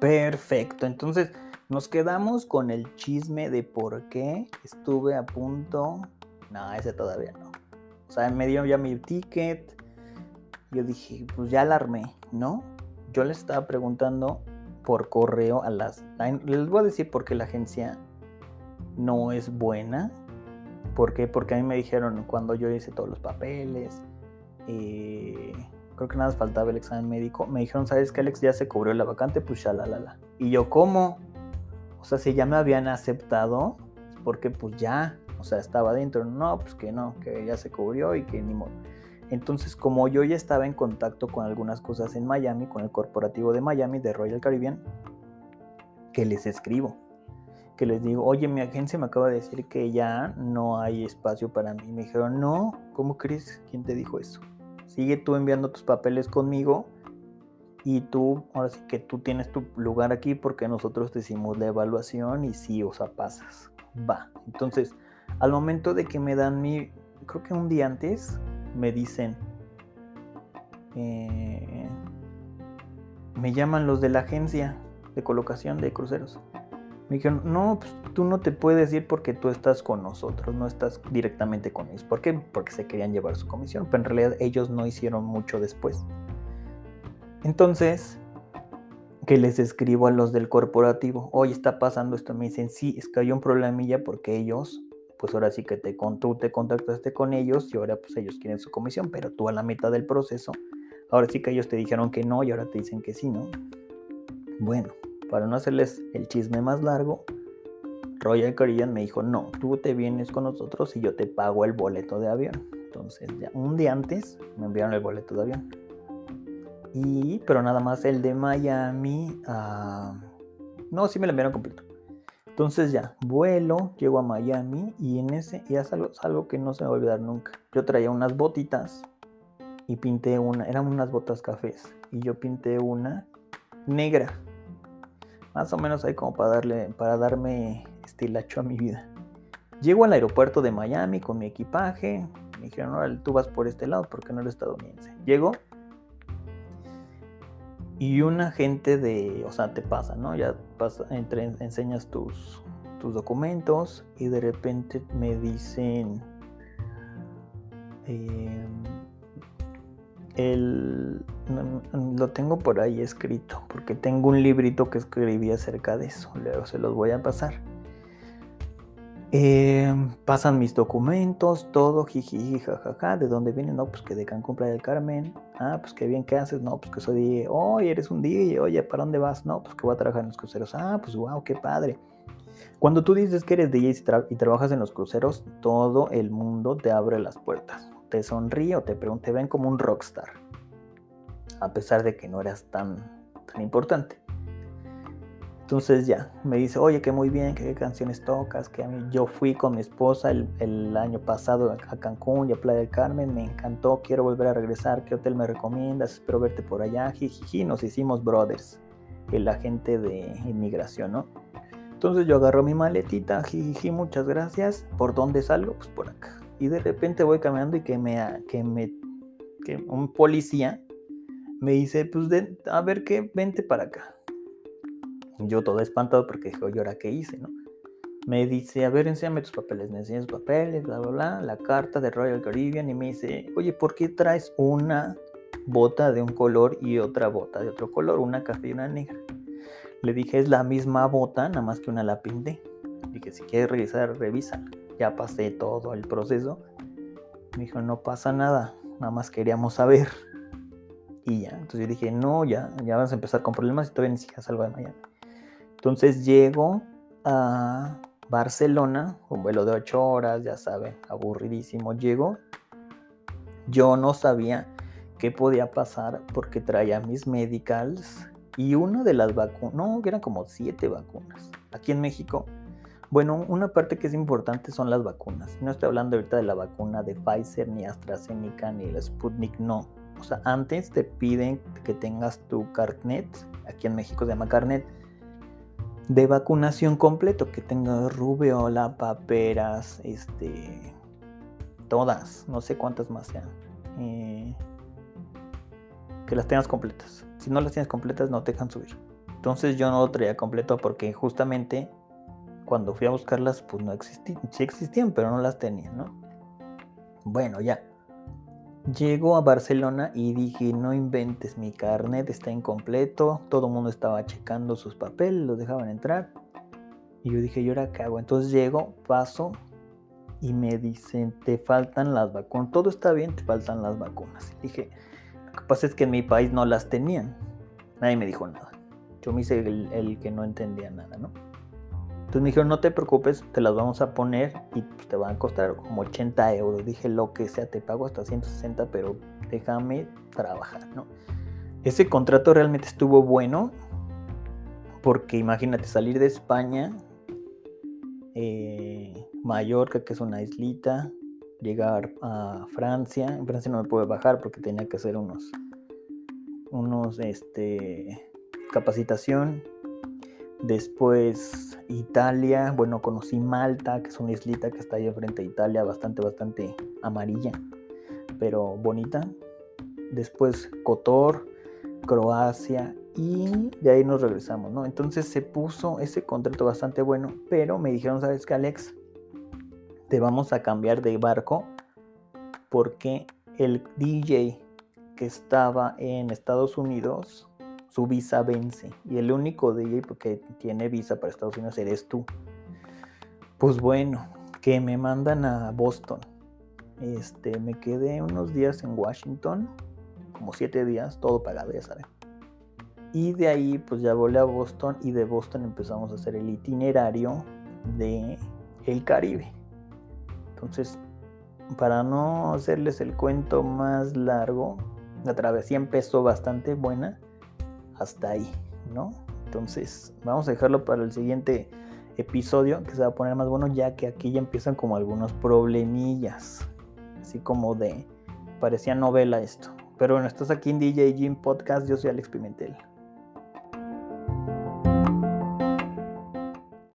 Perfecto, entonces nos quedamos con el chisme de por qué estuve a punto. No, ese todavía no. O sea, me dio ya mi ticket. Yo dije, pues ya alarmé, ¿no? Yo les estaba preguntando por correo a las... Les voy a decir por qué la agencia no es buena. ¿Por qué? Porque a mí me dijeron cuando yo hice todos los papeles, eh, creo que nada más faltaba el examen médico, me dijeron, ¿sabes qué, Alex? Ya se cubrió la vacante, pues ya la, la, la. Y yo, ¿cómo? O sea, si ya me habían aceptado, porque pues ya, o sea, estaba dentro. No, pues que no, que ya se cubrió y que ni modo. Entonces, como yo ya estaba en contacto con algunas cosas en Miami, con el corporativo de Miami, de Royal Caribbean, que les escribo, que les digo, oye, mi agencia me acaba de decir que ya no hay espacio para mí. Me dijeron, no, ¿cómo crees? ¿Quién te dijo eso? Sigue tú enviando tus papeles conmigo y tú, ahora sí que tú tienes tu lugar aquí porque nosotros te hicimos la evaluación y sí, o sea, pasas. Va. Entonces, al momento de que me dan mi, creo que un día antes, me dicen, eh, me llaman los de la agencia de colocación de cruceros. Me dijeron, no, pues tú no te puedes ir porque tú estás con nosotros, no estás directamente con ellos. ¿Por qué? Porque se querían llevar su comisión, pero en realidad ellos no hicieron mucho después. Entonces, que les escribo a los del corporativo, hoy está pasando esto, me dicen, sí, es que hay un problemilla porque ellos, pues ahora sí que te, tú te contactaste con ellos y ahora pues ellos quieren su comisión, pero tú a la mitad del proceso, ahora sí que ellos te dijeron que no y ahora te dicen que sí, ¿no? Bueno, para no hacerles el chisme más largo, Royal Caribbean me dijo, no, tú te vienes con nosotros y yo te pago el boleto de avión. Entonces, ya un día antes me enviaron el boleto de avión. Y, pero nada más el de Miami. no, sí me lo enviaron completo. Entonces ya, vuelo, llego a Miami y en ese, ya es algo, algo que no se me va a olvidar nunca. Yo traía unas botitas y pinté una, eran unas botas cafés y yo pinté una negra. Más o menos ahí como para darle, para darme estilacho a mi vida. Llego al aeropuerto de Miami con mi equipaje. Me dijeron, órale, tú vas por este lado porque no eres estadounidense. Llego y un agente de, o sea, te pasa, ¿no? Ya pasa, entre, enseñas tus, tus documentos y de repente me dicen, em, el, lo tengo por ahí escrito, porque tengo un librito que escribí acerca de eso, luego se los voy a pasar. Em, pasan mis documentos, todo, jiji, jajaja, ¿de dónde vienen? No, pues que de Cancún Playa del Carmen. Ah, pues qué bien, ¿qué haces? No, pues que soy DJ. Eres un DJ. Oye, ¿para dónde vas? No, pues que voy a trabajar en los cruceros. Ah, pues wow, qué padre. Cuando tú dices que eres DJ y, trabajas en los cruceros, todo el mundo te abre las puertas. Te sonríe o te te ven como un rockstar. A pesar de que no eras tan, tan importante. Entonces ya, me dice, oye, que muy bien, que qué canciones tocas, que a mí, yo fui con mi esposa el, año pasado a Cancún y a Playa del Carmen, me encantó, quiero volver a regresar, ¿qué hotel me recomiendas? Espero verte por allá, jijiji, nos hicimos brothers, el agente de inmigración, ¿no? Entonces yo agarro mi maletita, jijiji, muchas gracias, ¿por dónde salgo? Pues por acá. Y de repente voy caminando y que me, que me, que un policía me dice, pues a ver qué, vente para acá yo todo espantado porque dijo, ¿y ahora qué hice, no? Me dice, a ver, enséñame tus papeles. Me enseña sus papeles, bla, bla, bla, la carta de Royal Caribbean y me dice, oye, ¿por qué traes una bota de un color y otra bota de otro color, una café y una negra? Le dije, es la misma bota, nada más que una la pinté. Dije, si quieres revisar, revisa. Ya pasé todo el proceso. Me dijo, no pasa nada, nada más queríamos saber. Y ya, entonces yo dije, no, ya, ya vamos a empezar con problemas y todavía ni siquiera salgo de mañana. Entonces llego a Barcelona, un vuelo de 8 horas, ya saben, aburridísimo. Llego. Yo no sabía qué podía pasar porque traía mis medicals y una de las vacunas, no, eran como siete vacunas. Aquí en México, bueno, una parte que es importante son las vacunas. No estoy hablando ahorita de la vacuna de Pfizer, ni AstraZeneca, ni la Sputnik, no. O sea, antes te piden que tengas tu carnet, aquí en México se llama carnet, de vacunación completo, que tenga rubiola, paperas, este, todas, no sé cuántas más sean, eh, que las tengas completas. Si no las tienes completas, no te dejan subir. Entonces yo no lo traía completo porque justamente cuando fui a buscarlas, pues no existían, sí existían, pero no las tenía, ¿no? Bueno, ya. Llego a Barcelona y dije, no inventes, mi carnet está incompleto, todo el mundo estaba checando sus papeles, los dejaban entrar. Y yo dije, ¿y ahora qué? Entonces llego, paso y me dicen, te faltan las vacunas. Todo está bien, te faltan las vacunas. Dije, lo que pasa es que en mi país no las tenían. Nadie me dijo nada. Yo me hice el, que no entendía nada, ¿no? Entonces me dijeron, no te preocupes, te las vamos a poner y pues, te van a costar como 80 euros. Dije, lo que sea, te pago hasta 160, pero déjame trabajar, ¿no? Ese contrato realmente estuvo bueno porque imagínate salir de España, eh, Mallorca, que es una islita, llegar a Francia. En Francia no me pude bajar porque tenía que hacer unos, unos, este, capacitación. Después Italia, bueno, conocí Malta, que es una islita que está ahí frente a Italia, bastante, bastante amarilla, pero bonita. Después Kotor, Croacia y de ahí nos regresamos, ¿no? Entonces se puso ese contrato bastante bueno, pero me dijeron, ¿sabes qué, Alex? Te vamos a cambiar de barco porque el DJ que estaba en Estados Unidos, su visa vence. Y el único DJ que tiene visa para Estados Unidos eres tú. Pues bueno, que me mandan a Boston. Este, me quedé unos días en Washington, como siete días, todo pagado, ya saben. Y de ahí pues ya volé a Boston y de Boston empezamos a hacer el itinerario de el Caribe. Entonces, para no hacerles el cuento más largo, la travesía empezó bastante buena hasta ahí, ¿no? Entonces, vamos a dejarlo para el siguiente episodio que se va a poner más bueno ya que aquí ya empiezan como algunos problemillas, así como de parecía novela esto. Pero bueno, estás aquí en DJ Jim Podcast, yo soy Alex Pimentel.